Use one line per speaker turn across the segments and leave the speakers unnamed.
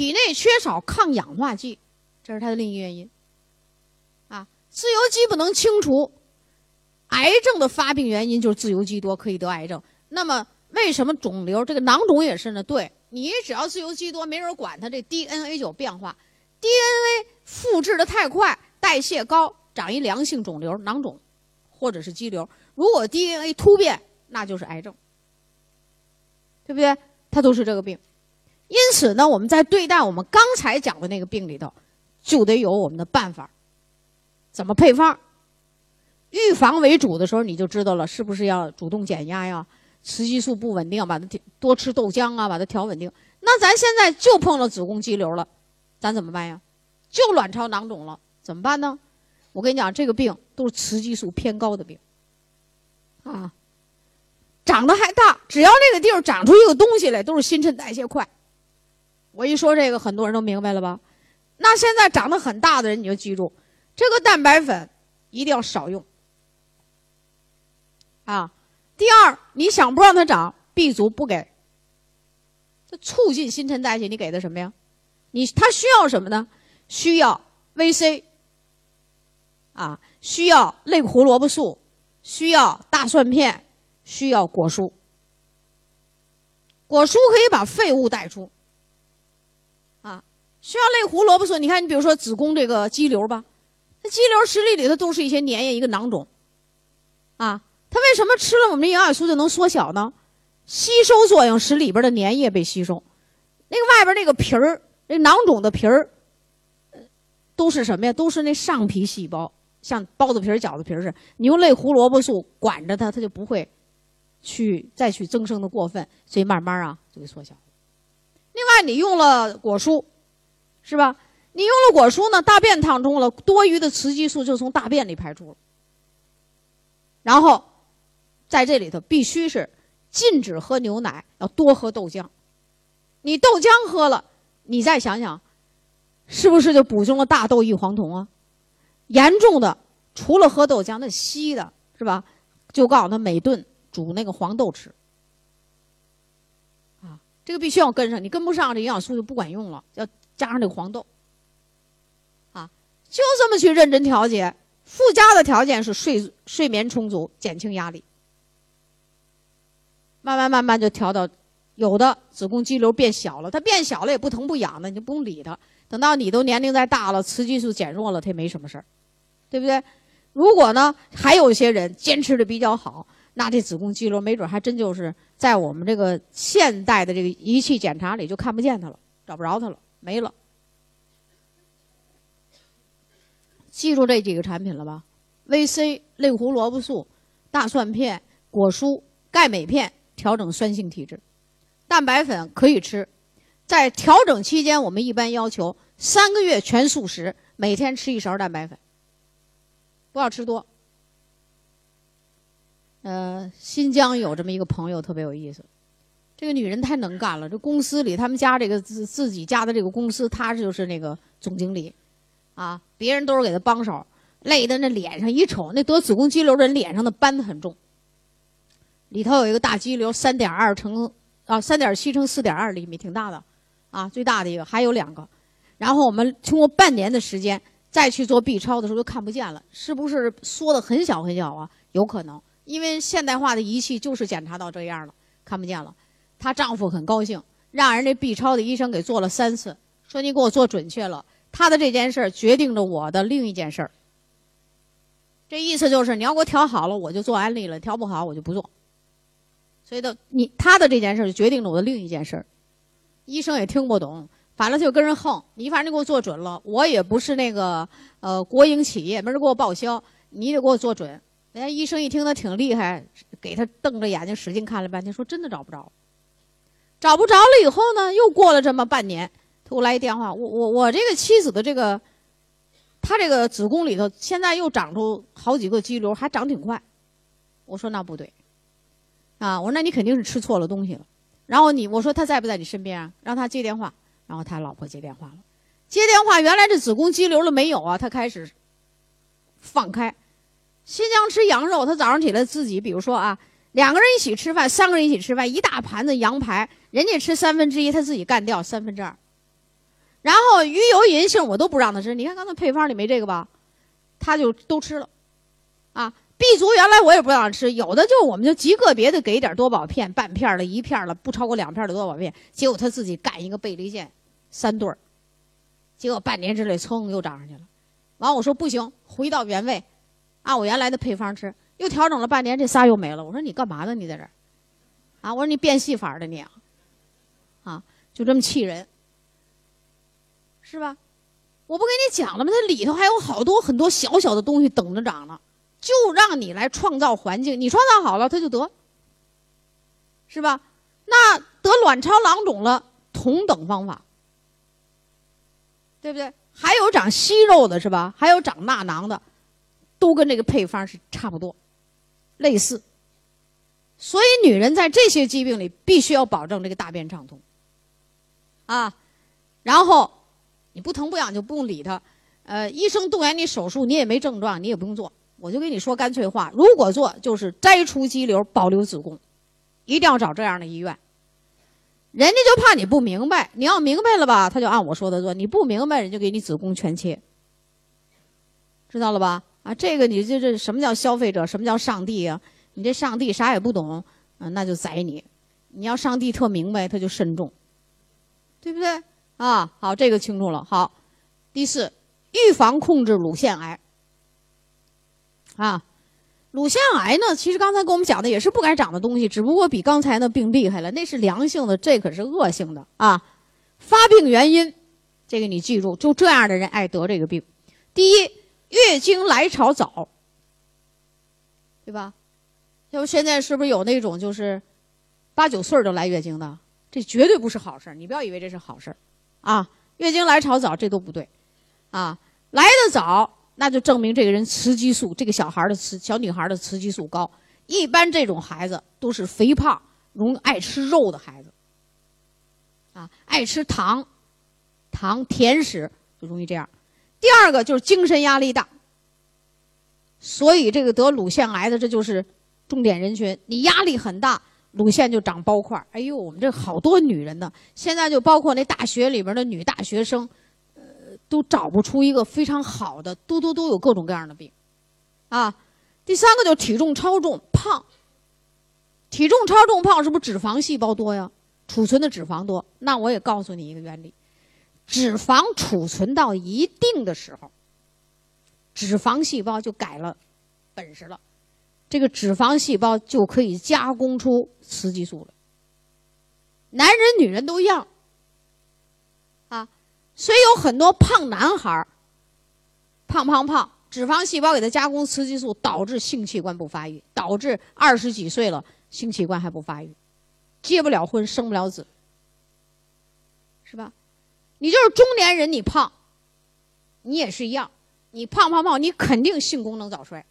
体内缺少抗氧化剂，这是它的另一原因。啊，自由基不能清除，癌症的发病原因就是自由基多，可以得癌症。那么为什么肿瘤这个囊肿也是呢？对你只要自由基多，没人管它，这 DNA 就有变化，DNA 复制的太快，代谢高，长一良性肿瘤囊肿，或者是肌瘤。如果 DNA 突变，那就是癌症，对不对？它都是这个病。因此呢，我们在对待我们刚才讲的那个病里头，就得有我们的办法，怎么配方？预防为主的时候，你就知道了，是不是要主动减压呀？雌激素不稳定，把它多吃豆浆啊，把它调稳定。那咱现在就碰到子宫肌瘤了，咱怎么办呀？就卵巢囊肿了，怎么办呢？我跟你讲，这个病都是雌激素偏高的病，啊，长得还大，只要那个地儿长出一个东西来，都是新陈代谢快。我一说这个，很多人都明白了吧？那现在长得很大的人，你就记住，这个蛋白粉一定要少用，啊。第二，你想不让它长，B 族不给。这促进新陈代谢，你给的什么呀？你它需要什么呢？需要 VC，啊，需要类胡萝卜素，需要大蒜片，需要果蔬。果蔬可以把废物带出，需要类胡萝卜素。你看，你比如说子宫这个肌瘤吧，那肌瘤实里里头都是一些粘液，一个囊肿，啊。它为什么吃了我们营养素就能缩小呢？吸收作用使里边的粘液被吸收，那个外边那个皮儿，那囊肿的皮儿，都是什么呀？都是那上皮细胞，像包子皮儿、饺子皮儿似的。你用类胡萝卜素管着它，它就不会去再去增生的过分，所以慢慢啊就会缩小。另外，你用了果蔬，是吧？你用了果蔬呢，大便淌通了，多余的雌激素就从大便里排出了，然后。在这里头必须是禁止喝牛奶，要多喝豆浆。你豆浆喝了，你再想想，是不是就补充了大豆异黄酮啊？严重的，除了喝豆浆，那稀的是吧？就告诉他每顿煮那个黄豆吃。啊，这个必须要跟上，你跟不上，这营养素就不管用了。要加上那个黄豆。啊，就这么去认真调节。附加的条件是睡睡眠充足，减轻压力。慢慢慢慢就调到，有的子宫肌瘤变小了，它变小了也不疼不痒的，你就不用理它。等到你都年龄再大了，雌激素减弱了，它也没什么事儿，对不对？如果呢，还有一些人坚持的比较好，那这子宫肌瘤没准还真就是在我们这个现代的这个仪器检查里就看不见它了，找不着它了，没了。记住这几个产品了吧？VC、类胡萝卜素、大蒜片、果蔬、钙镁片。调整酸性体质，蛋白粉可以吃，在调整期间，我们一般要求三个月全素食，每天吃一勺蛋白粉，不要吃多。呃，新疆有这么一个朋友特别有意思，这个女人太能干了。这公司里，他们家这个自自己家的这个公司，她就是那个总经理，啊，别人都是给她帮手，累的那脸上一瞅，那得子宫肌瘤的人脸上的斑很重。里头有一个大肌瘤，三点二乘啊，三点七乘四点二厘米，挺大的，啊，最大的一个，还有两个。然后我们通过半年的时间再去做 B 超的时候，就看不见了，是不是缩的很小很小啊？有可能，因为现代化的仪器就是检查到这样了，看不见了。她丈夫很高兴，让人家 B 超的医生给做了三次，说你给我做准确了。他的这件事儿决定着我的另一件事儿。这意思就是你要给我调好了，我就做安利了；调不好，我就不做。所以的你他的这件事就决定了我的另一件事儿医生也听不懂，反正就跟人横。你反正给我做准了，我也不是那个呃国营企业，没人给我报销，你得给我做准。人家医生一听他挺厉害，给他瞪着眼睛使劲看了半天，说真的找不着。找不着了以后呢，又过了这么半年，他给我来一电话，我我我这个妻子的这个，她这个子宫里头现在又长出好几个肌瘤，还长挺快。我说那不对。啊，我说那你肯定是吃错了东西了。然后你我说他在不在你身边啊？让他接电话。然后他老婆接电话了，接电话，原来这子宫肌瘤了没有啊？他开始放开，新疆吃羊肉，他早上起来自己，比如说啊，两个人一起吃饭，三个人一起吃饭，一大盘子羊排，人家吃三分之一，他自己干掉三分之二。然后鱼油银杏我都不让他吃，你看刚才配方里没这个吧？他就都吃了，啊，B 族原来我也不让吃，有的就我们就极个别的给点多宝片，半片的、一片的，不超过两片的多宝片，结果他自己干一个倍立健，三对儿，结果半年之内噌又涨上去了。完我说不行，回到原位，按我原来的配方吃，又调整了半年，这仨又没了。我说你干嘛呢？你在这儿，啊，我说你变戏法的你，啊就这么气人。是吧？我不跟你讲了吗？它里头还有好多很多小小的东西等着长呢，就让你来创造环境。你创造好了，它就得，是吧？那得卵巢囊肿了，同等方法，对不对？还有长息肉的，是吧？还有长纳囊的，都跟这个配方是差不多，类似。所以，女人在这些疾病里必须要保证这个大便畅通，啊，然后。你不疼不痒就不用理他，呃，医生动员你手术，你也没症状，你也不用做。我就跟你说干脆话，如果做就是摘除肌瘤，保留子宫，一定要找这样的医院。人家就怕你不明白，你要明白了吧，他就按我说的做；你不明白，人就给你子宫全切，知道了吧？啊，这个你这这什么叫消费者？什么叫上帝呀？你这上帝啥也不懂，啊，那就宰你。你要上帝特明白，他就慎重，对不对？啊，好，这个清楚了。好，第四，预防控制乳腺癌。啊，乳腺癌呢，其实刚才跟我们讲的也是不该长的东西，只不过比刚才那病厉害了。那是良性的，这可是恶性的啊。发病原因，这个你记住，就这样的人爱得这个病。第一，月经来潮早，对吧？要不现在是不是有那种就是八九岁就来月经的？这绝对不是好事你不要以为这是好事啊，月经来潮早，这都不对，啊，来的早，那就证明这个人雌激素，这个小孩的雌小女孩的雌激素高。一般这种孩子都是肥胖、容易爱吃肉的孩子，啊，爱吃糖、糖甜食就容易这样。第二个就是精神压力大，所以这个得乳腺癌的这就是重点人群，你压力很大。乳腺就长包块哎呦，我们这好多女人呢，现在就包括那大学里边的女大学生，呃，都找不出一个非常好的，都都都有各种各样的病，啊，第三个就体重超重胖，体重超重胖是不是脂肪细胞多呀？储存的脂肪多？那我也告诉你一个原理，脂肪储存到一定的时候，脂肪细胞就改了本事了。这个脂肪细胞就可以加工出雌激素了。男人、女人都一样，啊，所以有很多胖男孩，胖胖胖，脂肪细胞给他加工雌激素，导致性器官不发育，导致二十几岁了性器官还不发育，结不了婚，生不了子，是吧？你就是中年人，你胖，你也是一样，你胖胖胖，你肯定性功能早衰。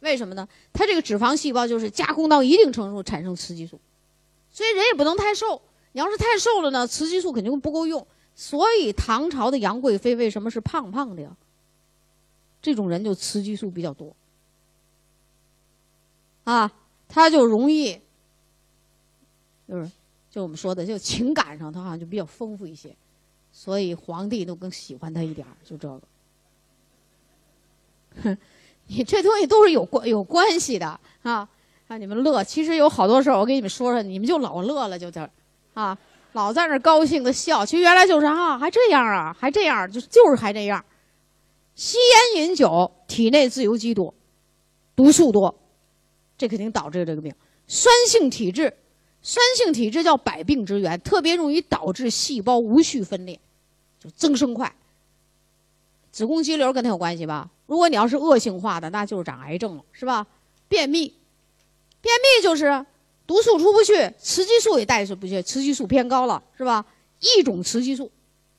为什么呢？它这个脂肪细胞就是加工到一定程度产生雌激素，所以人也不能太瘦。你要是太瘦了呢，雌激素肯定不够用。所以唐朝的杨贵妃为什么是胖胖的呀？这种人就雌激素比较多，啊，他就容易，就是就我们说的，就情感上他好像就比较丰富一些，所以皇帝都更喜欢他一点就这个，哼。你 这东西都是有关有关系的啊！让你们乐，其实有好多事儿，我给你们说说，你们就老乐了，就这，啊，老在那高兴的笑。其实原来就是啊，还这样啊，还这样，就就是还这样。吸烟饮酒，体内自由基多，毒素多，这肯定导致这个病。酸性体质，酸性体质叫百病之源，特别容易导致细胞无序分裂，就增生快。子宫肌瘤跟它有关系吧？如果你要是恶性化的，那就是长癌症了，是吧？便秘，便秘就是毒素出不去，雌激素也代谢不去，雌激素偏高了，是吧？一种雌激素，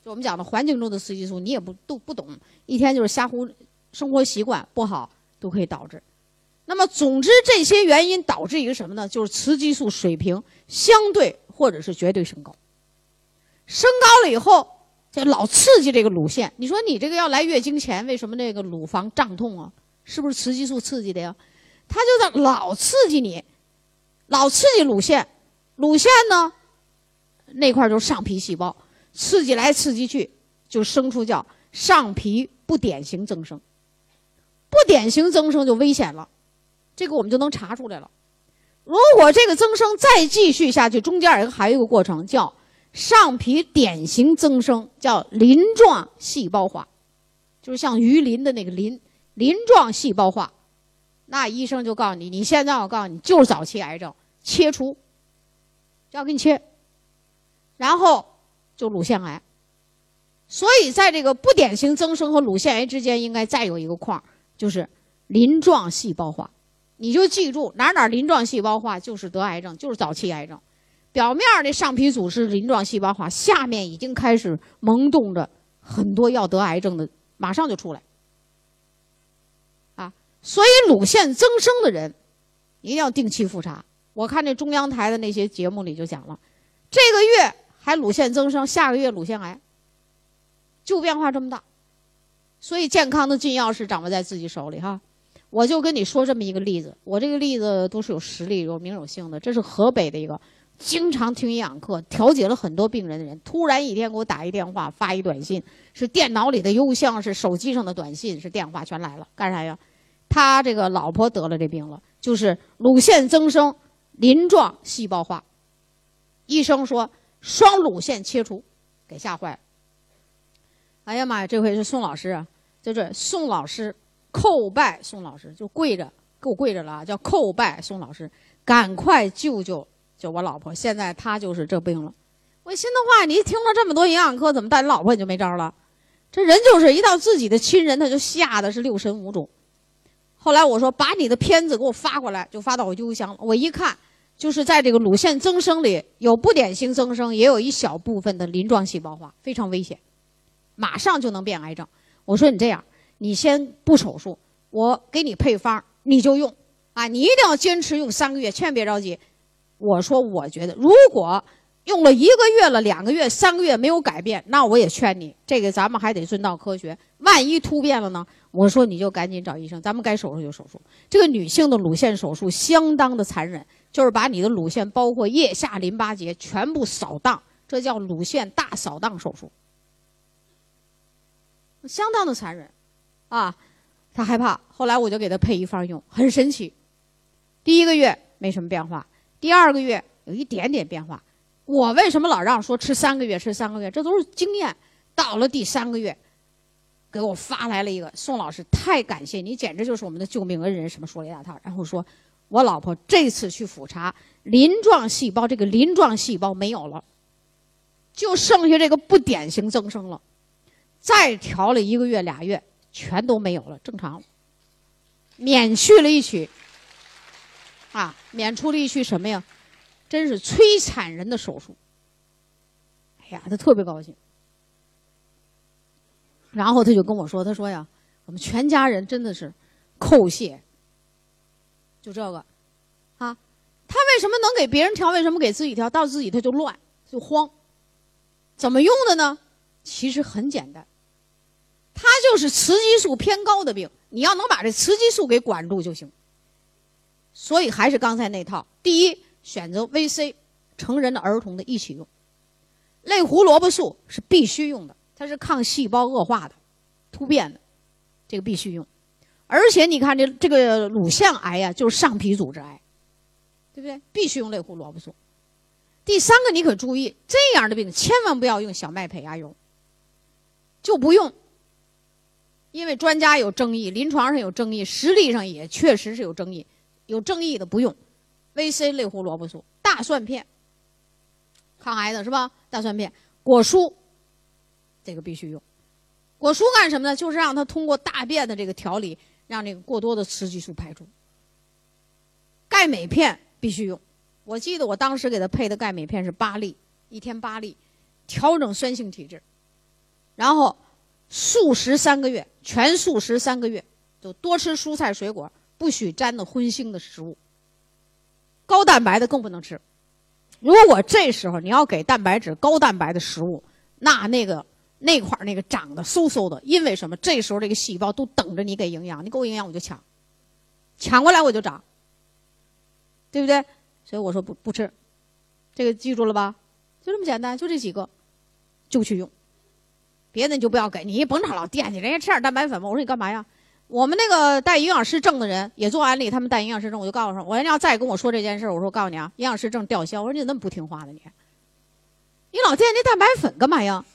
就我们讲的环境中的雌激素，你也不都不懂，一天就是瞎胡，生活习惯不好都可以导致。那么，总之这些原因导致一个什么呢？就是雌激素水平相对或者是绝对升高，升高了以后。这老刺激这个乳腺，你说你这个要来月经前，为什么那个乳房胀痛啊？是不是雌激素刺激的呀？它就在老刺激你，老刺激乳腺，乳腺呢那块就是上皮细胞，刺激来刺激去，就生出叫上皮不典型增生。不典型增生就危险了，这个我们就能查出来了。如果这个增生再继续下去，中间有一个还有一个过程叫上皮典型增生，叫鳞状细胞化，就是像鱼鳞的那个鳞，鳞状细胞化。那医生就告诉你，你现在我告诉你就是早期癌症，切除，要给你切，然后就乳腺癌。所以在这个不典型增生和乳腺癌之间，应该再有一个框，就是鳞状细胞化。你就记住哪哪鳞状细胞化就是得癌症，就是早期癌症。表面的上皮组织鳞状细胞化，下面已经开始萌动着很多要得癌症的，马上就出来。啊，所以乳腺增生的人一定要定期复查。我看这中央台的那些节目里就讲了，这个月还乳腺增生，下个月乳腺癌，就变化这么大。所以健康的金钥匙掌握在自己手里哈。我就跟你说这么一个例子，我这个例子都是有实力、有名有姓的。这是河北的一个经常听营养课、调解了很多病人的人，突然一天给我打一电话、发一短信，是电脑里的邮箱，是手机上的短信，是电话，全来了。干啥呀？他这个老婆得了这病了，就是乳腺增生、鳞状细胞化。医生说双乳腺切除，给吓坏了。哎呀妈呀，这回是宋老师啊，就是宋老师。叩拜宋老师，就跪着给我跪着了，叫叩拜宋老师，赶快救救就我老婆！现在她就是这病了。我心的话，你听了这么多营养课，怎么带你老婆你就没招了？这人就是一到自己的亲人，他就吓得是六神无主。后来我说，把你的片子给我发过来，就发到我邮箱了。我一看，就是在这个乳腺增生里有不典型增生，也有一小部分的鳞状细胞化，非常危险，马上就能变癌症。我说你这样。你先不手术，我给你配方，你就用，啊，你一定要坚持用三个月，千万别着急。我说，我觉得如果用了一个月了、两个月、三个月没有改变，那我也劝你，这个咱们还得遵照科学。万一突变了呢？我说你就赶紧找医生，咱们该手术就手术。这个女性的乳腺手术相当的残忍，就是把你的乳腺包括腋下淋巴结全部扫荡，这叫乳腺大扫荡手术，相当的残忍。啊，他害怕。后来我就给他配一方用，很神奇。第一个月没什么变化，第二个月有一点点变化。我为什么老让说吃三个月？吃三个月，这都是经验。到了第三个月，给我发来了一个宋老师，太感谢你，简直就是我们的救命恩人。什么说了一大套，然后说我老婆这次去复查，鳞状细胞这个鳞状细胞没有了，就剩下这个不典型增生了。再调了一个月俩月。全都没有了，正常，免去了一曲，啊，免出了一曲什么呀？真是摧残人的手术。哎呀，他特别高兴。然后他就跟我说：“他说呀，我们全家人真的是叩谢。就这个，啊，他为什么能给别人调？为什么给自己调？到自己他就乱，就慌。怎么用的呢？其实很简单。”他就是雌激素偏高的病，你要能把这雌激素给管住就行。所以还是刚才那套：第一，选择 VC，成人的、儿童的一起用；类胡萝卜素是必须用的，它是抗细胞恶化的、突变的，这个必须用。而且你看这这个乳腺癌呀，就是上皮组织癌，对不对？必须用类胡萝卜素。第三个，你可注意，这样的病千万不要用小麦胚芽油，就不用。因为专家有争议，临床上有争议，实力上也确实是有争议。有争议的不用，VC 类胡萝卜素、大蒜片，抗癌的是吧？大蒜片、果蔬，这个必须用。果蔬干什么呢？就是让它通过大便的这个调理，让这个过多的雌激素排出。钙镁片必须用，我记得我当时给他配的钙镁片是八粒，一天八粒，调整酸性体质，然后。素食三个月，全素食三个月，就多吃蔬菜水果，不许沾的荤腥的食物。高蛋白的更不能吃。如果这时候你要给蛋白质高蛋白的食物，那那个那块那个长得嗖嗖的，因为什么？这时候这个细胞都等着你给营养，你给我营养我就抢，抢过来我就长，对不对？所以我说不不吃，这个记住了吧？就这么简单，就这几个，就去用。别的你就不要给，你甭老惦记人家吃点蛋白粉吧。我说你干嘛呀？我们那个带营养师证的人也做安利，他们带营养师证，我就告诉说，我要再跟我说这件事我说我告诉你啊，营养师证吊销。我说你怎么那么不听话呢你？你老惦记蛋白粉干嘛呀？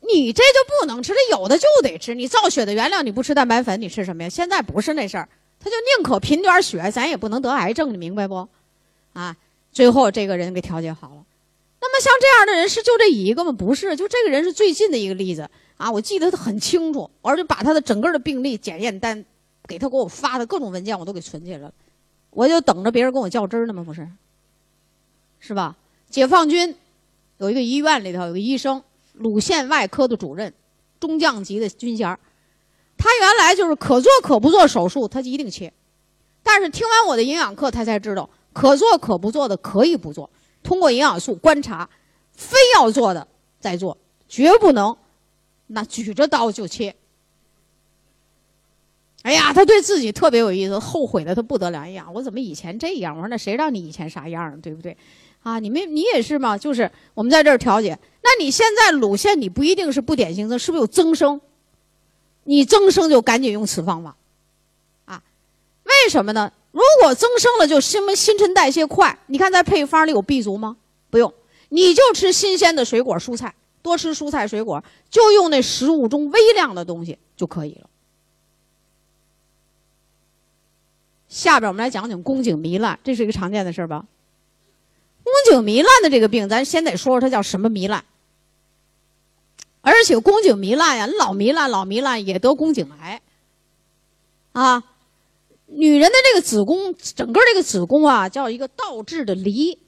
你这就不能吃，这有的就得吃。你造血的原料你不吃蛋白粉，你吃什么呀？现在不是那事儿，他就宁可贫点血，咱也不能得癌症，你明白不？啊，最后这个人给调节好了。那么像这样的人是就这一个吗？不是，就这个人是最近的一个例子啊！我记得很清楚，而且把他的整个的病历检验单给他给我发的各种文件我都给存起来了，我就等着别人跟我较真儿呢吗？不是，是吧？解放军有一个医院里头有个医生。乳腺外科的主任，中将级的军衔他原来就是可做可不做手术，他就一定切。但是听完我的营养课，他才知道可做可不做的可以不做。通过营养素观察，非要做的再做，绝不能那举着刀就切。哎呀，他对自己特别有意思，后悔的他不得了。哎呀，我怎么以前这样？我说那谁让你以前啥样，对不对？啊，你们你也是吗？就是我们在这儿调节。那你现在乳腺你不一定是不典型增，是不是有增生？你增生就赶紧用此方法，啊，为什么呢？如果增生了就新新陈代谢快。你看在配方里有 B 族吗？不用，你就吃新鲜的水果蔬菜，多吃蔬菜水果，就用那食物中微量的东西就可以了。下边我们来讲讲宫颈糜烂，这是一个常见的事儿吧？宫颈糜烂的这个病，咱先得说说它叫什么糜烂。而且宫颈糜烂呀，老糜烂老糜烂也得宫颈癌，啊，女人的这个子宫，整个这个子宫啊，叫一个倒置的梨。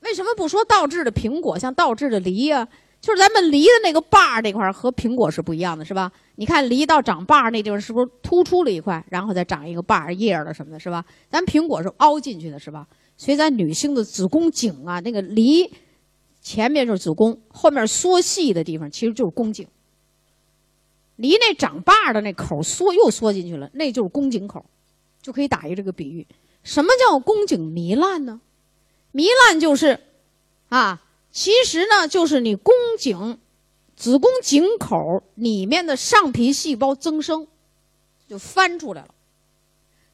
为什么不说倒置的苹果，像倒置的梨呀？就是咱们梨的那个把儿那块儿和苹果是不一样的，是吧？你看梨到长把儿那地方是不是突出了一块，然后再长一个把儿叶儿了什么的，是吧？咱苹果是凹进去的，是吧？所以咱女性的子宫颈啊，那个梨。前面就是子宫，后面缩细的地方其实就是宫颈。梨那长把儿的那口缩又缩进去了，那就是宫颈口，就可以打一个这个比喻。什么叫宫颈糜烂呢？糜烂就是，啊，其实呢就是你宫颈、子宫颈口里面的上皮细胞增生，就翻出来了。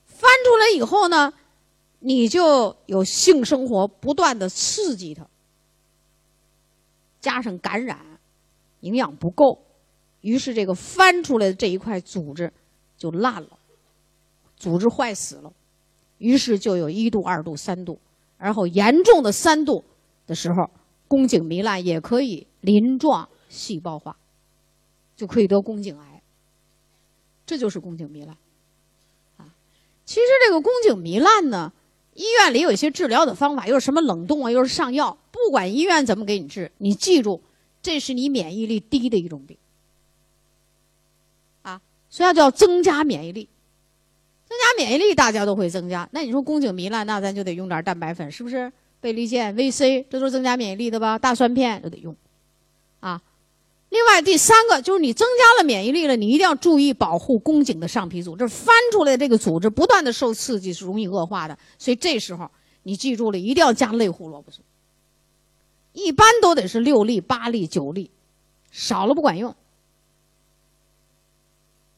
翻出来以后呢，你就有性生活不断的刺激它。加上感染，营养不够，于是这个翻出来的这一块组织就烂了，组织坏死了，于是就有一度、二度、三度，然后严重的三度的时候，宫颈糜烂也可以鳞状细胞化，就可以得宫颈癌。这就是宫颈糜烂啊。其实这个宫颈糜烂呢，医院里有一些治疗的方法，又是什么冷冻啊，又是上药。不管医院怎么给你治，你记住，这是你免疫力低的一种病，啊，所以要叫增加免疫力。增加免疫力，大家都会增加。那你说宫颈糜烂，那咱就得用点蛋白粉，是不是？倍立健、VC，这都是增加免疫力的吧？大蒜片都得用，啊。另外第三个就是你增加了免疫力了，你一定要注意保护宫颈的上皮组织，翻出来的这个组织不断的受刺激是容易恶化的，所以这时候你记住了，一定要加类胡萝卜素。一般都得是六粒、八粒、九粒，少了不管用。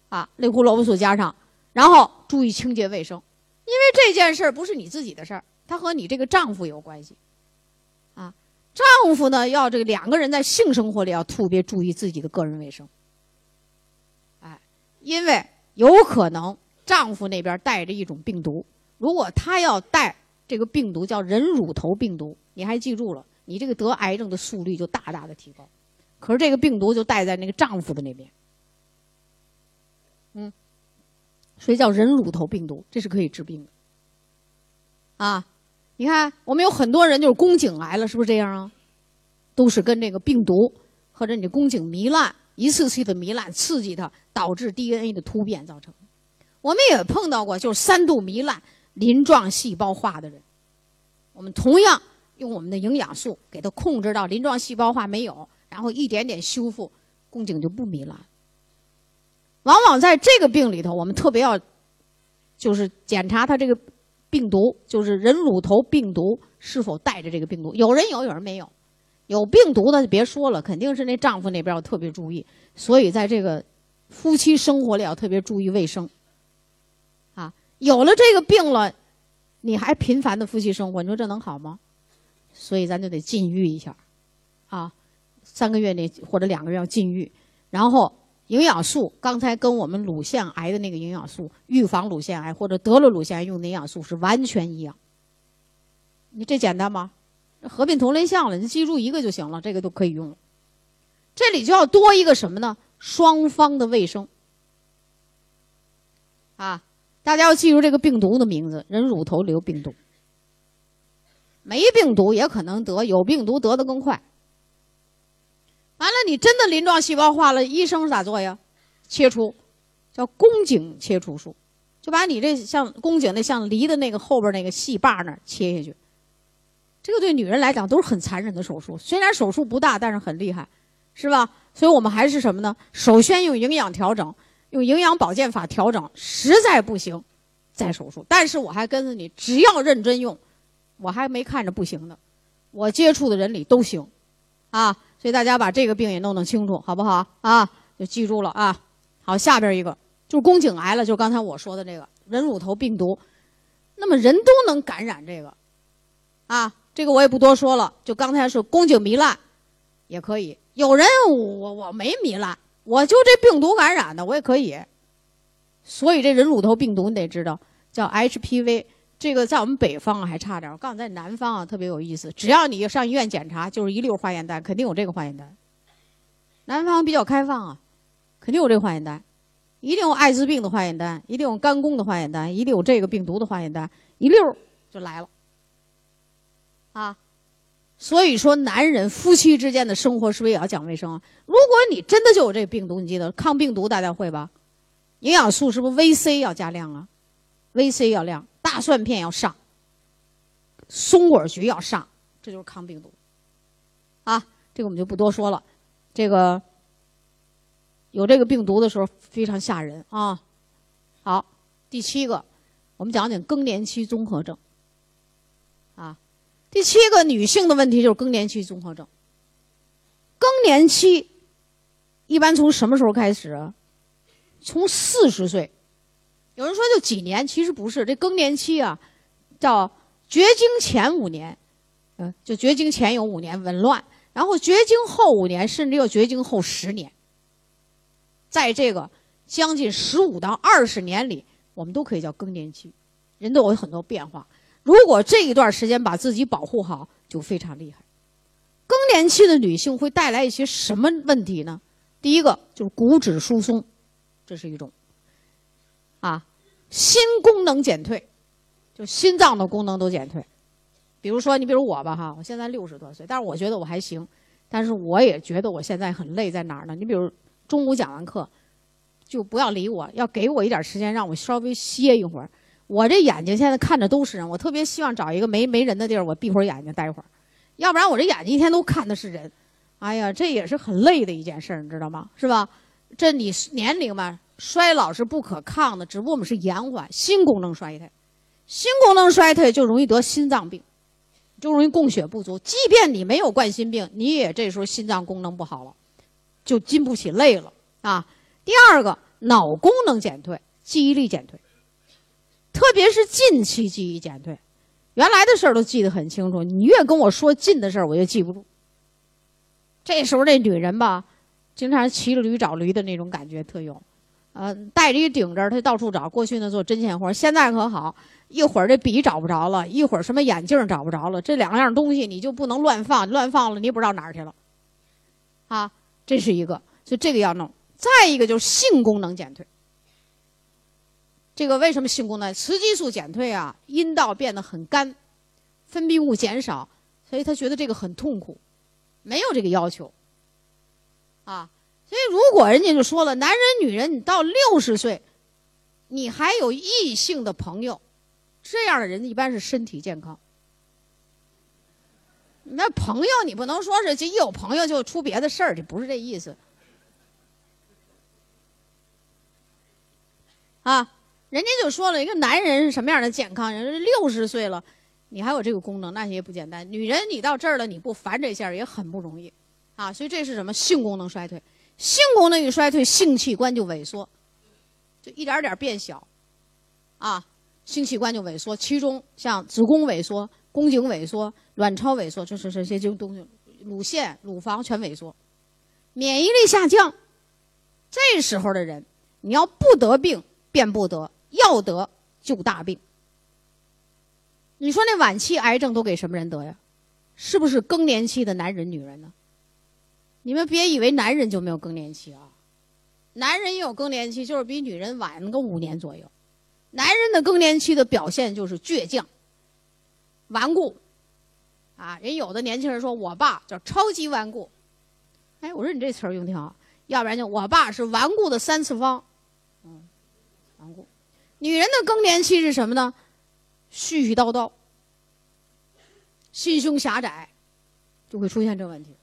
啊，类胡萝卜素加上，然后注意清洁卫生，因为这件事儿不是你自己的事儿，它和你这个丈夫有关系。啊，丈夫呢要这个两个人在性生活里要特别注意自己的个人卫生。哎，因为有可能丈夫那边带着一种病毒，如果他要带这个病毒叫人乳头病毒，你还记住了？你这个得癌症的速率就大大的提高，可是这个病毒就带在那个丈夫的那边，嗯，所以叫人乳头病毒，这是可以治病的。啊，你看我们有很多人就是宫颈癌了，是不是这样啊？都是跟这个病毒或者你的宫颈糜烂一次次的糜烂刺激它，导致 DNA 的突变造成。我们也碰到过就是三度糜烂鳞状细胞化的人，我们同样。用我们的营养素给它控制到鳞状细胞化没有，然后一点点修复，宫颈就不糜烂。往往在这个病里头，我们特别要就是检查它这个病毒，就是人乳头病毒是否带着这个病毒。有人有，有人没有。有病毒的就别说了，肯定是那丈夫那边要特别注意。所以在这个夫妻生活里要特别注意卫生。啊，有了这个病了，你还频繁的夫妻生活，你说这能好吗？所以咱就得禁欲一下，啊，三个月内或者两个月要禁欲，然后营养素，刚才跟我们乳腺癌的那个营养素，预防乳腺癌或者得了乳腺癌用的营养素是完全一样。你这简单吗？合并同类项了，你记住一个就行了，这个都可以用。这里就要多一个什么呢？双方的卫生。啊，大家要记住这个病毒的名字：人乳头瘤病毒。没病毒也可能得，有病毒得的更快。完了，你真的鳞状细胞化了，医生咋做呀？切除，叫宫颈切除术，就把你这像宫颈那像梨的那个后边那个细把那切下去。这个对女人来讲都是很残忍的手术，虽然手术不大，但是很厉害，是吧？所以我们还是什么呢？首先用营养调整，用营养保健法调整，实在不行再手术。但是我还跟着你，只要认真用，我还没看着不行的，我接触的人里都行，啊！所以大家把这个病也弄弄清楚，好不好？啊，就记住了啊。好，下边一个就是宫颈癌了，就刚才我说的这个人乳头病毒，那么人都能感染这个，啊。这个我也不多说了，就刚才是宫颈糜烂，也可以。有人我我没糜烂，我就这病毒感染的，我也可以。所以这人乳头病毒你得知道，叫 HPV。这个在我们北方还差点，我告诉你，在南方啊特别有意思。只要你上医院检查，就是一溜化验单，肯定有这个化验单。南方比较开放啊，肯定有这个化验单，一定有艾滋病的化验单，一定有肝功的化验单，一定有这个病毒的化验单，一溜就来了。啊，所以说，男人夫妻之间的生活是不是也要讲卫生啊？如果你真的就有这个病毒，你记得抗病毒大家会吧？营养素是不是 VC 要加量啊？VC 要量，大蒜片要上，松果菊要上，这就是抗病毒。啊，这个我们就不多说了。这个有这个病毒的时候非常吓人啊。好，第七个，我们讲讲更年期综合症。啊。第七个女性的问题就是更年期综合症。更年期一般从什么时候开始？从四十岁。有人说就几年，其实不是。这更年期啊，叫绝经前五年，嗯，就绝经前有五年紊乱，然后绝经后五年，甚至要绝经后十年。在这个将近十五到二十年里，我们都可以叫更年期，人都有很多变化。如果这一段时间把自己保护好，就非常厉害。更年期的女性会带来一些什么问题呢？第一个就是骨质疏松，这是一种。啊，心功能减退，就心脏的功能都减退。比如说，你比如我吧，哈，我现在六十多岁，但是我觉得我还行。但是我也觉得我现在很累，在哪儿呢？你比如中午讲完课，就不要理我，要给我一点时间，让我稍微歇一会儿。我这眼睛现在看着都是人，我特别希望找一个没没人的地儿，我闭会儿眼睛待会儿，要不然我这眼睛一天都看的是人，哎呀，这也是很累的一件事儿，你知道吗？是吧？这你年龄嘛，衰老是不可抗的，只不过我们是延缓心功能衰退，心功能衰退就容易得心脏病，就容易供血不足。即便你没有冠心病，你也这时候心脏功能不好了，就经不起累了啊。第二个，脑功能减退，记忆力减退。特别是近期记忆减退，原来的事儿都记得很清楚。你越跟我说近的事儿，我就记不住。这时候这女人吧，经常骑着驴找驴的那种感觉特有，呃，带着一顶着，他到处找。过去呢做针线活，现在可好，一会儿这笔找不着了，一会儿什么眼镜找不着了，这两样东西你就不能乱放，乱放了你也不知道哪儿去了。啊，这是一个，所以这个要弄。再一个就是性功能减退。这个为什么性功能雌激素减退啊？阴道变得很干，分泌物减少，所以他觉得这个很痛苦，没有这个要求，啊，所以如果人家就说了，男人女人你到六十岁，你还有异性的朋友，这样的人一般是身体健康。那朋友你不能说是就一有朋友就出别的事儿，这不是这意思，啊。人家就说了一个男人是什么样的健康人？六十岁了，你还有这个功能，那也不简单。女人，你到这儿了，你不烦这下也很不容易，啊，所以这是什么？性功能衰退，性功能一衰退，性器官就萎缩，就一点点变小，啊，性器官就萎缩，其中像子宫萎缩、宫颈萎缩、卵巢萎缩，就是这些就东西，乳腺、乳房全萎缩，免疫力下降。这时候的人，你要不得病便不得，要得就大病。你说那晚期癌症都给什么人得呀？是不是更年期的男人、女人呢？你们别以为男人就没有更年期啊，男人有更年期，就是比女人晚个五年左右。男人的更年期的表现就是倔强、顽固，啊，人有的年轻人说我爸叫超级顽固，哎，我说你这词儿用挺好，要不然就我爸是顽固的三次方，嗯，顽固。女人的更年期是什么呢？絮絮叨叨，心胸狭窄，就会出现这问题。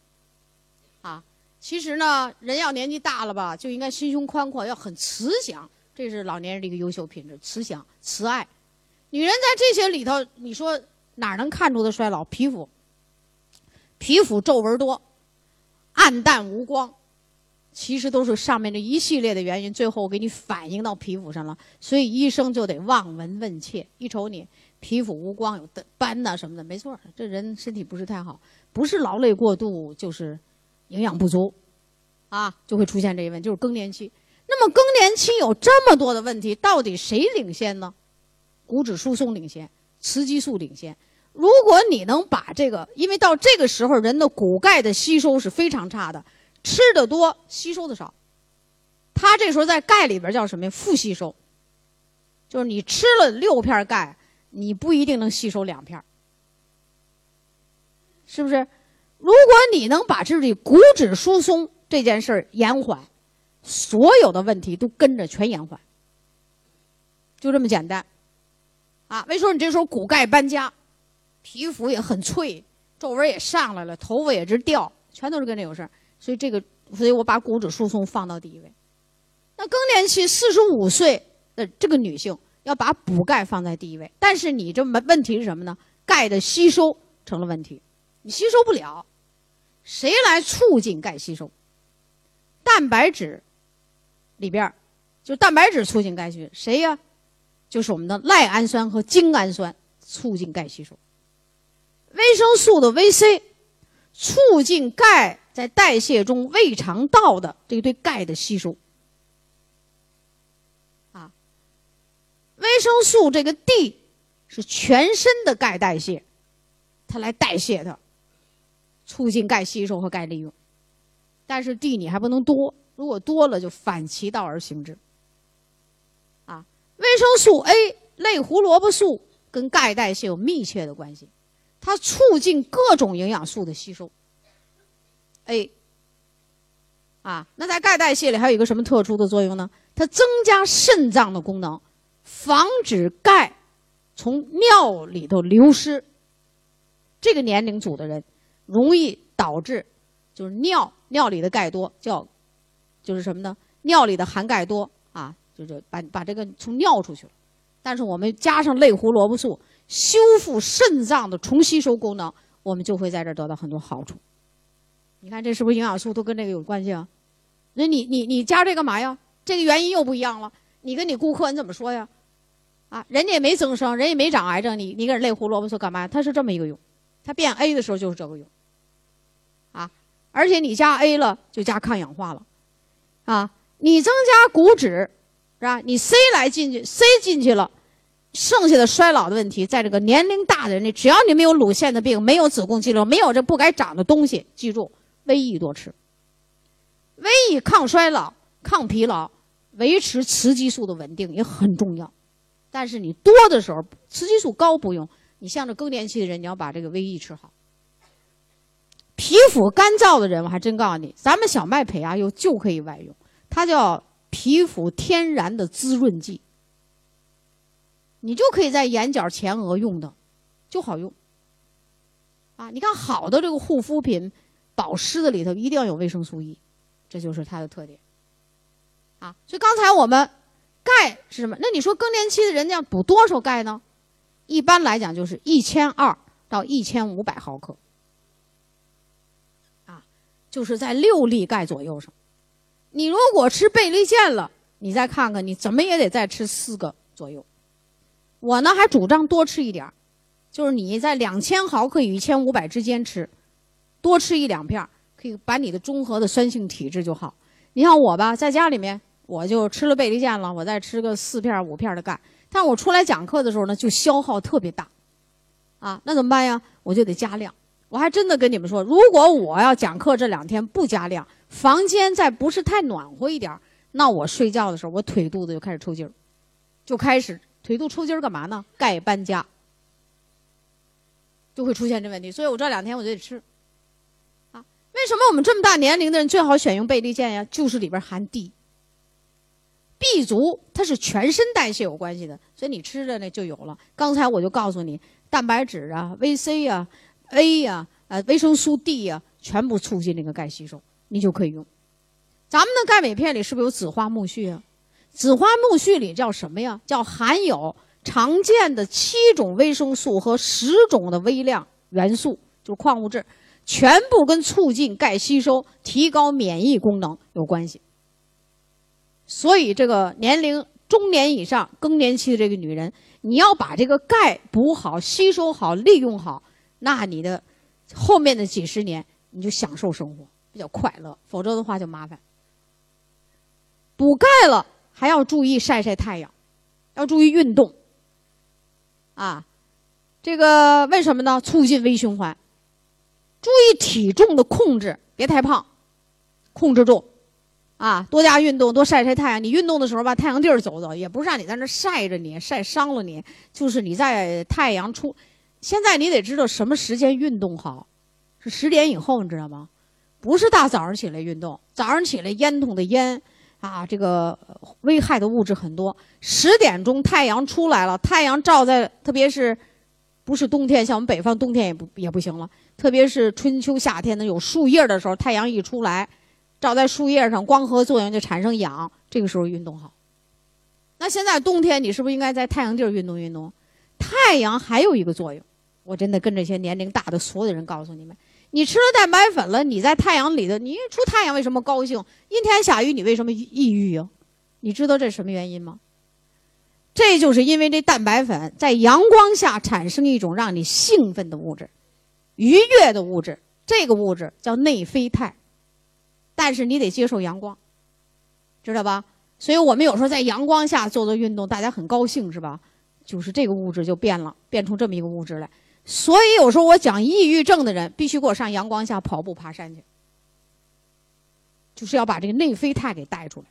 其实呢，人要年纪大了吧，就应该心胸宽阔，要很慈祥，这是老年人的一个优秀品质，慈祥、慈爱。女人在这些里头，你说哪能看出的衰老？皮肤，皮肤皱纹多，暗淡无光。其实都是上面这一系列的原因，最后给你反映到皮肤上了，所以医生就得望闻问切。一瞅你皮肤无光，有斑呐什么的，没错，这人身体不是太好，不是劳累过度，就是营养不足，啊，就会出现这一问，就是更年期。那么更年期有这么多的问题，到底谁领先呢？骨质疏松领先，雌激素领先。如果你能把这个，因为到这个时候人的骨钙的吸收是非常差的。吃的多，吸收的少，它这时候在钙里边叫什么呀？负吸收，就是你吃了六片钙，你不一定能吸收两片，是不是？如果你能把这里骨质疏松这件事儿延缓，所有的问题都跟着全延缓，就这么简单，啊？为什么你这时候骨钙搬家，皮肤也很脆，皱纹也上来了，头发也直掉，全都是跟这有事儿。所以这个，所以我把骨质疏松放到第一位。那更年期四十五岁的这个女性要把补钙放在第一位，但是你这么问题是什么呢？钙的吸收成了问题，你吸收不了，谁来促进钙吸收？蛋白质里边就蛋白质促进钙吸收，谁呀？就是我们的赖氨酸和精氨酸促进钙吸收。维生素的维 C 促进钙。在代谢中，胃肠道的这个对钙的吸收，啊，维生素这个 D 是全身的钙代谢，它来代谢它，促进钙吸收和钙利用。但是 D 你还不能多，如果多了就反其道而行之。啊，维生素 A 类胡萝卜素跟钙代谢有密切的关系，它促进各种营养素的吸收。A，啊，那在钙代谢里还有一个什么特殊的作用呢？它增加肾脏的功能，防止钙从尿里头流失。这个年龄组的人容易导致就是尿尿里的钙多，叫就是什么呢？尿里的含钙多啊，就是把把这个从尿出去了。但是我们加上类胡萝卜素，修复肾脏的重吸收功能，我们就会在这儿得到很多好处。你看这是不是营养素都跟这个有关系啊？那你你你加这干嘛呀？这个原因又不一样了。你跟你顾客你怎么说呀？啊，人家也没增生，人也没长癌症，你你给人类胡萝卜素干嘛呀？它是这么一个用，它变 A 的时候就是这个用。啊，而且你加 A 了就加抗氧化了，啊，你增加骨质，是吧？你 C 来进去，C 进去了，剩下的衰老的问题，在这个年龄大的人里，只要你没有乳腺的病，没有子宫肌瘤，没有这不该长的东西，记住。维 E 多吃，维 E 抗衰老、抗疲劳，维持雌激素的稳定也很重要。但是你多的时候，雌激素高不用。你像这更年期的人，你要把这个维 E 吃好。皮肤干燥的人，我还真告诉你，咱们小麦胚芽油就可以外用，它叫皮肤天然的滋润剂。你就可以在眼角、前额用的，就好用。啊，你看好的这个护肤品。保湿的里头一定要有维生素 E，这就是它的特点。啊，所以刚才我们钙是什么？那你说更年期的人要补多少钙呢？一般来讲就是一千二到一千五百毫克，就是在六粒钙左右上。你如果吃倍立健了，你再看看，你怎么也得再吃四个左右。我呢还主张多吃一点儿，就是你在两千毫克与一千五百之间吃，多吃一两片，可以把你的中和的酸性体质就好。你像我吧，在家里面我就吃了倍立健了，我再吃个四片五片的钙，但我出来讲课的时候呢，就消耗特别大，啊，那怎么办呀？我就得加量。我还真的跟你们说，如果我要讲课这两天不加量，房间再不是太暖和一点那我睡觉的时候，我腿肚子就开始抽筋儿，就开始腿肚抽筋儿干嘛呢？钙搬家，就会出现这问题。所以我这两天我就得吃。啊，为什么我们这么大年龄的人最好选用倍立健呀？就是里边含 D，B 族它是全身代谢有关系的，所以你吃着呢就有了。刚才我就告诉你，蛋白质啊、VC 啊。A 呀，呃，维生素 D 呀，全部促进这个钙吸收，你就可以用。咱们的钙镁片里是不是有紫花苜蓿啊？紫花苜蓿里叫什么呀？叫含有常见的七种维生素和十种的微量元素，就是矿物质，全部跟促进钙吸收、提高免疫功能有关系。所以，这个年龄中年以上、更年期的这个女人，你要把这个钙补好、吸收好、利用好。那你的后面的几十年你就享受生活，比较快乐；否则的话就麻烦。补钙了还要注意晒晒太阳，要注意运动。啊，这个为什么呢？促进微循环。注意体重的控制，别太胖，控制住。啊，多加运动，多晒晒太阳。你运动的时候吧，太阳地儿走走，也不是让你在那晒着你，晒伤了你，就是你在太阳出。现在你得知道什么时间运动好，是十点以后，你知道吗？不是大早上起来运动，早上起来烟筒的烟啊，这个危害的物质很多。十点钟太阳出来了，太阳照在，特别是不是冬天，像我们北方冬天也不也不行了。特别是春秋夏天的有树叶的时候，太阳一出来，照在树叶上，光合作用就产生氧，这个时候运动好。那现在冬天，你是不是应该在太阳地儿运动运动？太阳还有一个作用。我真的跟这些年龄大的所有人告诉你们：你吃了蛋白粉了，你在太阳里头，你一出太阳为什么高兴？阴天下雨你为什么抑郁啊？你知道这是什么原因吗？这就是因为这蛋白粉在阳光下产生一种让你兴奋的物质、愉悦的物质，这个物质叫内啡肽。但是你得接受阳光，知道吧？所以我们有时候在阳光下做做运动，大家很高兴，是吧？就是这个物质就变了，变出这么一个物质来。所以有时候我讲抑郁症的人必须给我上阳光下跑步、爬山去，就是要把这个内啡肽给带出来。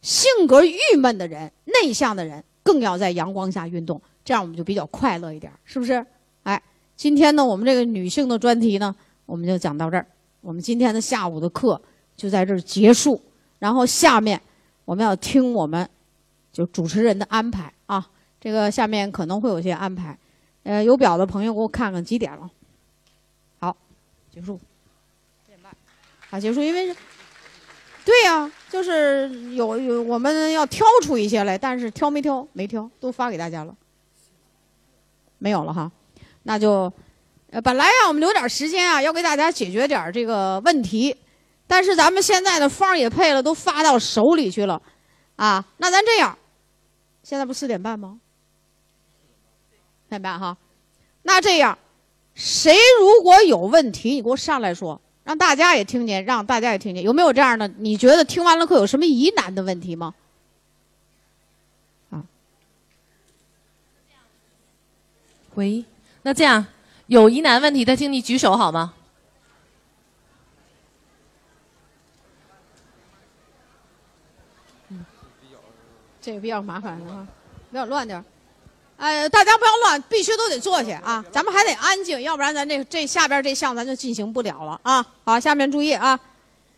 性格郁闷的人、内向的人更要在阳光下运动，这样我们就比较快乐一点，是不是？哎，今天呢，我们这个女性的专题呢，我们就讲到这儿。我们今天的下午的课就在这儿结束，然后下面我们要听我们就主持人的安排啊。这个下面可能会有些安排。呃，有表的朋友给我看看几点了？好，结束。点半，好，结束。因为，对呀，就是有有我们要挑出一些来，但是挑没挑？没挑，都发给大家了。没有了哈，那就，呃，本来呀，我们留点时间啊，要给大家解决点这个问题，但是咱们现在的方也配了，都发到手里去了，啊，那咱这样，现在不四点半吗？明白哈，那这样，谁如果有问题，你给我上来说，让大家也听见，让大家也听见，有没有这样的？你觉得听完了课有什么疑难的问题吗？啊？
喂，那这样有疑难问题的，请你举手好吗？
嗯，这个比较麻烦啊，比较乱点儿。哎，大家不要乱，必须都得坐下啊！咱们还得安静，要不然咱这这下边这项咱就进行不了了啊！好，下面注意啊，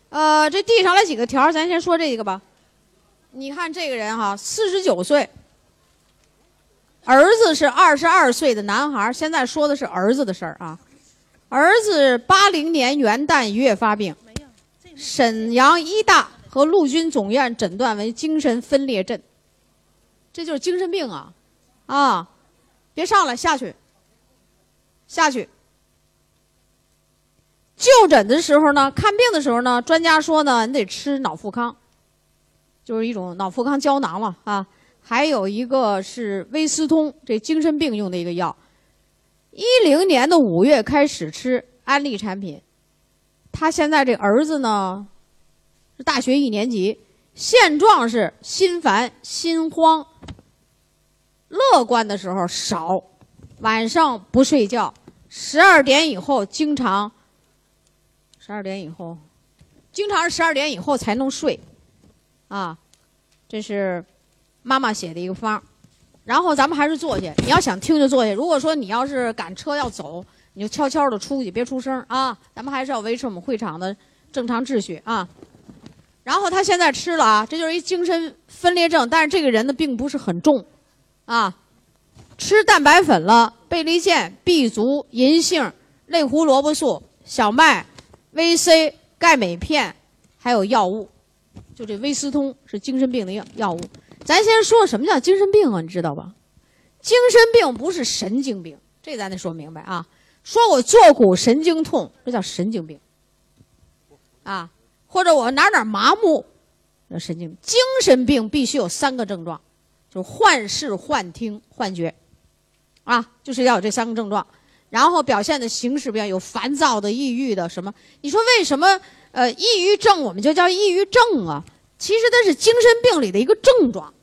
呃，这递上来几个条，咱先说这个吧。你看这个人哈，四十九岁，儿子是二十二岁的男孩，现在说的是儿子的事儿啊。儿子八零年元旦一月发病，沈阳医大和陆军总院诊断为精神分裂症，这就是精神病啊。啊，别上来，下去，下去。就诊的时候呢，看病的时候呢，专家说呢，你得吃脑复康，就是一种脑复康胶囊了啊。还有一个是威斯通，这精神病用的一个药。一零年的五月开始吃安利产品，他现在这儿子呢是大学一年级，现状是心烦心慌，乐观的时候少，晚上不睡觉，十二点以后经常。十二点以后，经常是十二点以后才能睡，啊，这是妈妈写的一个方然后咱们还是坐下，你要想听就坐下。如果说你要是赶车要走，你就悄悄的出去，别出声啊。咱们还是要维持我们会场的正常秩序啊。然后他现在吃了啊，这就是一精神分裂症，但是这个人呢并不是很重，啊，吃蛋白粉了，贝利健、B 族、银杏、类胡萝卜素、小麦。VC 钙镁片，还有药物，就这威斯通是精神病的药药物。咱先说什么叫精神病啊？你知道吧？精神病不是神经病，这咱得说明白啊。说我坐骨神经痛，这叫神经病啊。或者我哪哪麻木，那神经。精神病必须有三个症状，就幻视、幻听、幻觉，啊，就是要有这三个症状。然后表现的形式变有烦躁的、抑郁的什么？你说为什么？呃，抑郁症我们就叫抑郁症啊？其实它是精神病里的一个症状，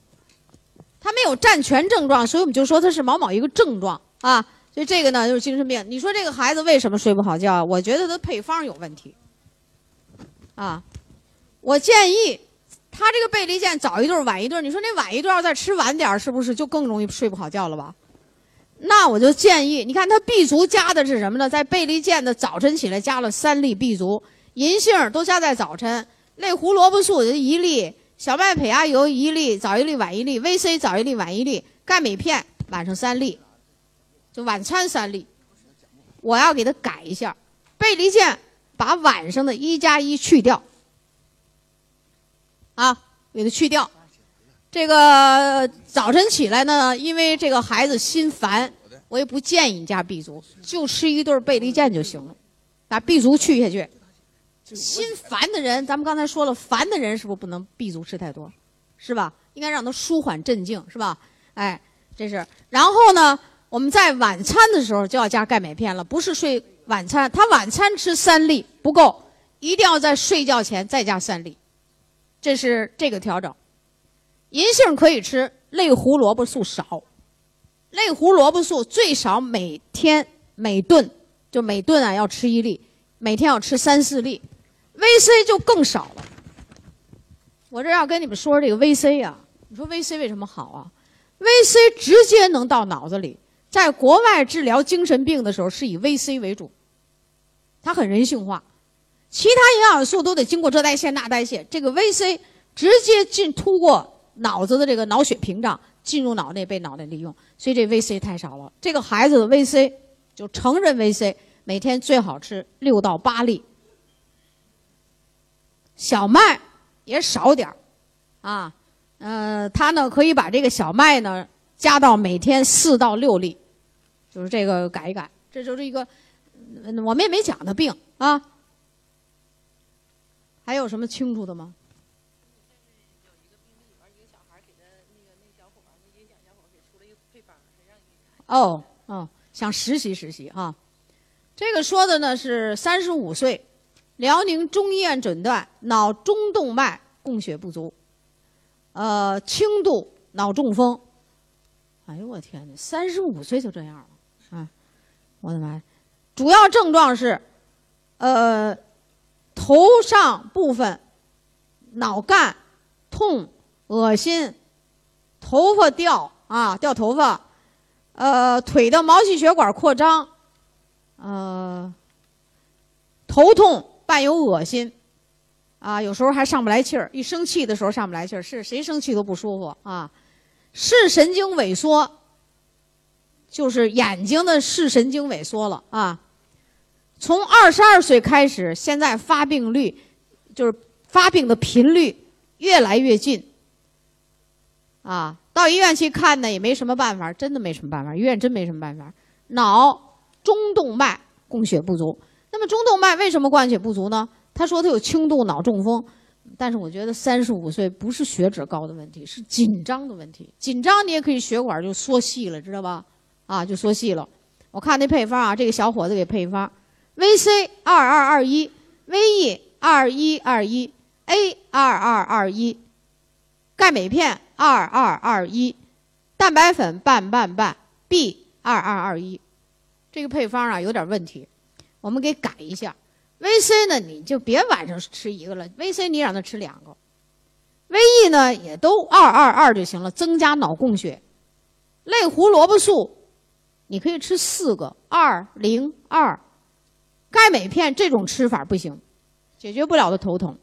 它没有占全症状，所以我们就说它是某某一个症状啊。所以这个呢就是精神病。你说这个孩子为什么睡不好觉？我觉得他配方有问题啊。我建议他这个贝利健早一顿晚一顿，你说那晚一顿要再吃晚点是不是就更容易睡不好觉了吧？那我就建议，你看他 B 族加的是什么呢？在贝利健的早晨起来加了三粒 B 族，银杏都加在早晨，类胡萝卜素一粒，小麦胚芽油一粒，早一粒晚一粒，VC 早一粒晚一粒，钙镁片晚上三粒，就晚餐三粒。我要给它改一下，贝利健把晚上的一加一去掉，啊，给它去掉。这个早晨起来呢，因为这个孩子心烦，我也不建议你加 B 族，就吃一顿贝利健就行了，把 B 族去下去。心烦的人，咱们刚才说了，烦的人是不是不能 B 族吃太多，是吧？应该让他舒缓镇静，是吧？哎，这是。然后呢，我们在晚餐的时候就要加钙镁片了，不是睡晚餐，他晚餐吃三粒不够，一定要在睡觉前再加三粒，这是这个调整。银杏可以吃，类胡萝卜素少。类胡萝卜素最少每天每顿就每顿啊要吃一粒，每天要吃三四粒。VC 就更少了。我这要跟你们说这个 VC 啊，你说 VC 为什么好啊？VC 直接能到脑子里。在国外治疗精神病的时候是以 VC 为主，它很人性化。其他营养素都得经过这代谢那代谢，这个 VC 直接进突过。脑子的这个脑血屏障进入脑内被脑内利用，所以这 VC 太少了。这个孩子的 VC 就成人 VC 每天最好吃六到八粒，小麦也少点，啊，呃，他呢可以把这个小麦呢加到每天四到六粒，就是这个改一改，这就是一个我们也没讲的病啊。还有什么清楚的吗？哦，哦，想实习实习哈，这个说的呢是三十五岁，辽宁中医院诊断脑中动脉供血不足，呃，轻度脑中风。哎呦我天哪，三十五岁就这样了啊！我的妈呀，主要症状是，呃，头上部分脑干痛、恶心，头发掉啊，掉头发。呃，腿的毛细血管扩张，呃，头痛伴有恶心，啊，有时候还上不来气儿，一生气的时候上不来气儿，是谁生气都不舒服啊。视神经萎缩，就是眼睛的视神经萎缩了啊。从二十二岁开始，现在发病率就是发病的频率越来越近。啊，到医院去看呢也没什么办法，真的没什么办法，医院真没什么办法。脑中动脉供血不足，那么中动脉为什么灌血不足呢？他说他有轻度脑中风，但是我觉得三十五岁不是血脂高的问题，是紧张的问题。紧张你也可以血管就缩细了，知道吧？啊，就缩细了。我看那配方啊，这个小伙子给配方：VC 二二二一，VE 二一二一，A 二二二一，钙镁片二二二一，蛋白粉半半半，B 二二二一。这个配方啊有点问题，我们给改一下。VC 呢，你就别晚上吃一个了，VC 你让他吃两个，VE 呢也都二二二就行了，增加脑供血。类胡萝卜素，你可以吃四个，二零二。钙镁片这种吃法不行，解决不了的头疼，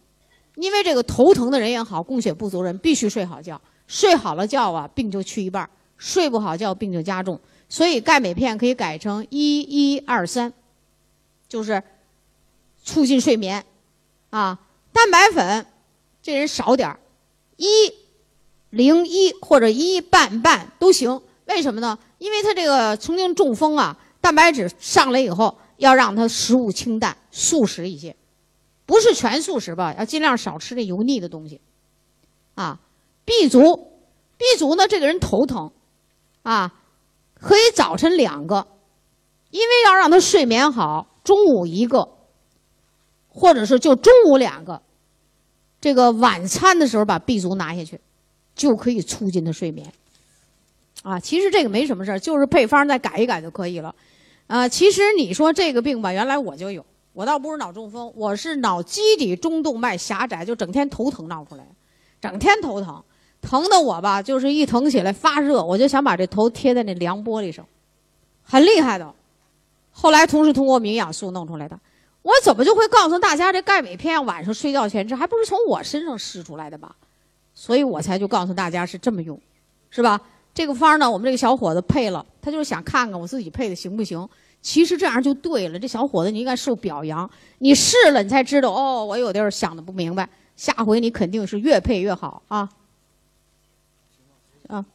因为这个头疼的人也好，供血不足人必须睡好觉，睡好了觉啊，病就去一半；睡不好觉，病就加重。所以钙镁片可以改成一一二三，就是促进睡眠，啊，蛋白粉这人少点儿，一零一或者一半半都行。为什么呢？因为他这个曾经中风啊，蛋白质上来以后，要让他食物清淡，素食一些，不是全素食吧？要尽量少吃这油腻的东西。啊，B 族，B 族呢，这个人头疼，啊，可以早晨两个，因为要让他睡眠好，中午一个，或者是就中午两个，这个晚餐的时候把 B 族拿下去，就可以促进他睡眠。啊，其实这个没什么事儿，就是配方再改一改就可以了。啊，其实你说这个病吧，原来我就有，我倒不是脑中风，我是脑基底中动脉狭窄，就整天头疼闹出来，整天头疼，疼的我吧，就是一疼起来发热，我就想把这头贴在那凉玻璃上，很厉害的。后来同时通过营养素弄出来的，我怎么就会告诉大家这钙镁片晚上睡觉前吃，还不是从我身上试出来的吧？所以我才就告诉大家是这么用，是吧？这个方呢，我们这个小伙子配了，他就是想看看我自己配的行不行。其实这样就对了，这小伙子你应该受表扬。你试了，你才知道哦，我有地儿想的不明白，下回你肯定是越配越好啊。啊，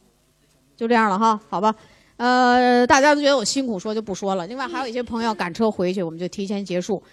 就这样了哈，好吧。呃，大家都觉得我辛苦，说就不说了。另外还有一些朋友赶车回去，我们就提前结束。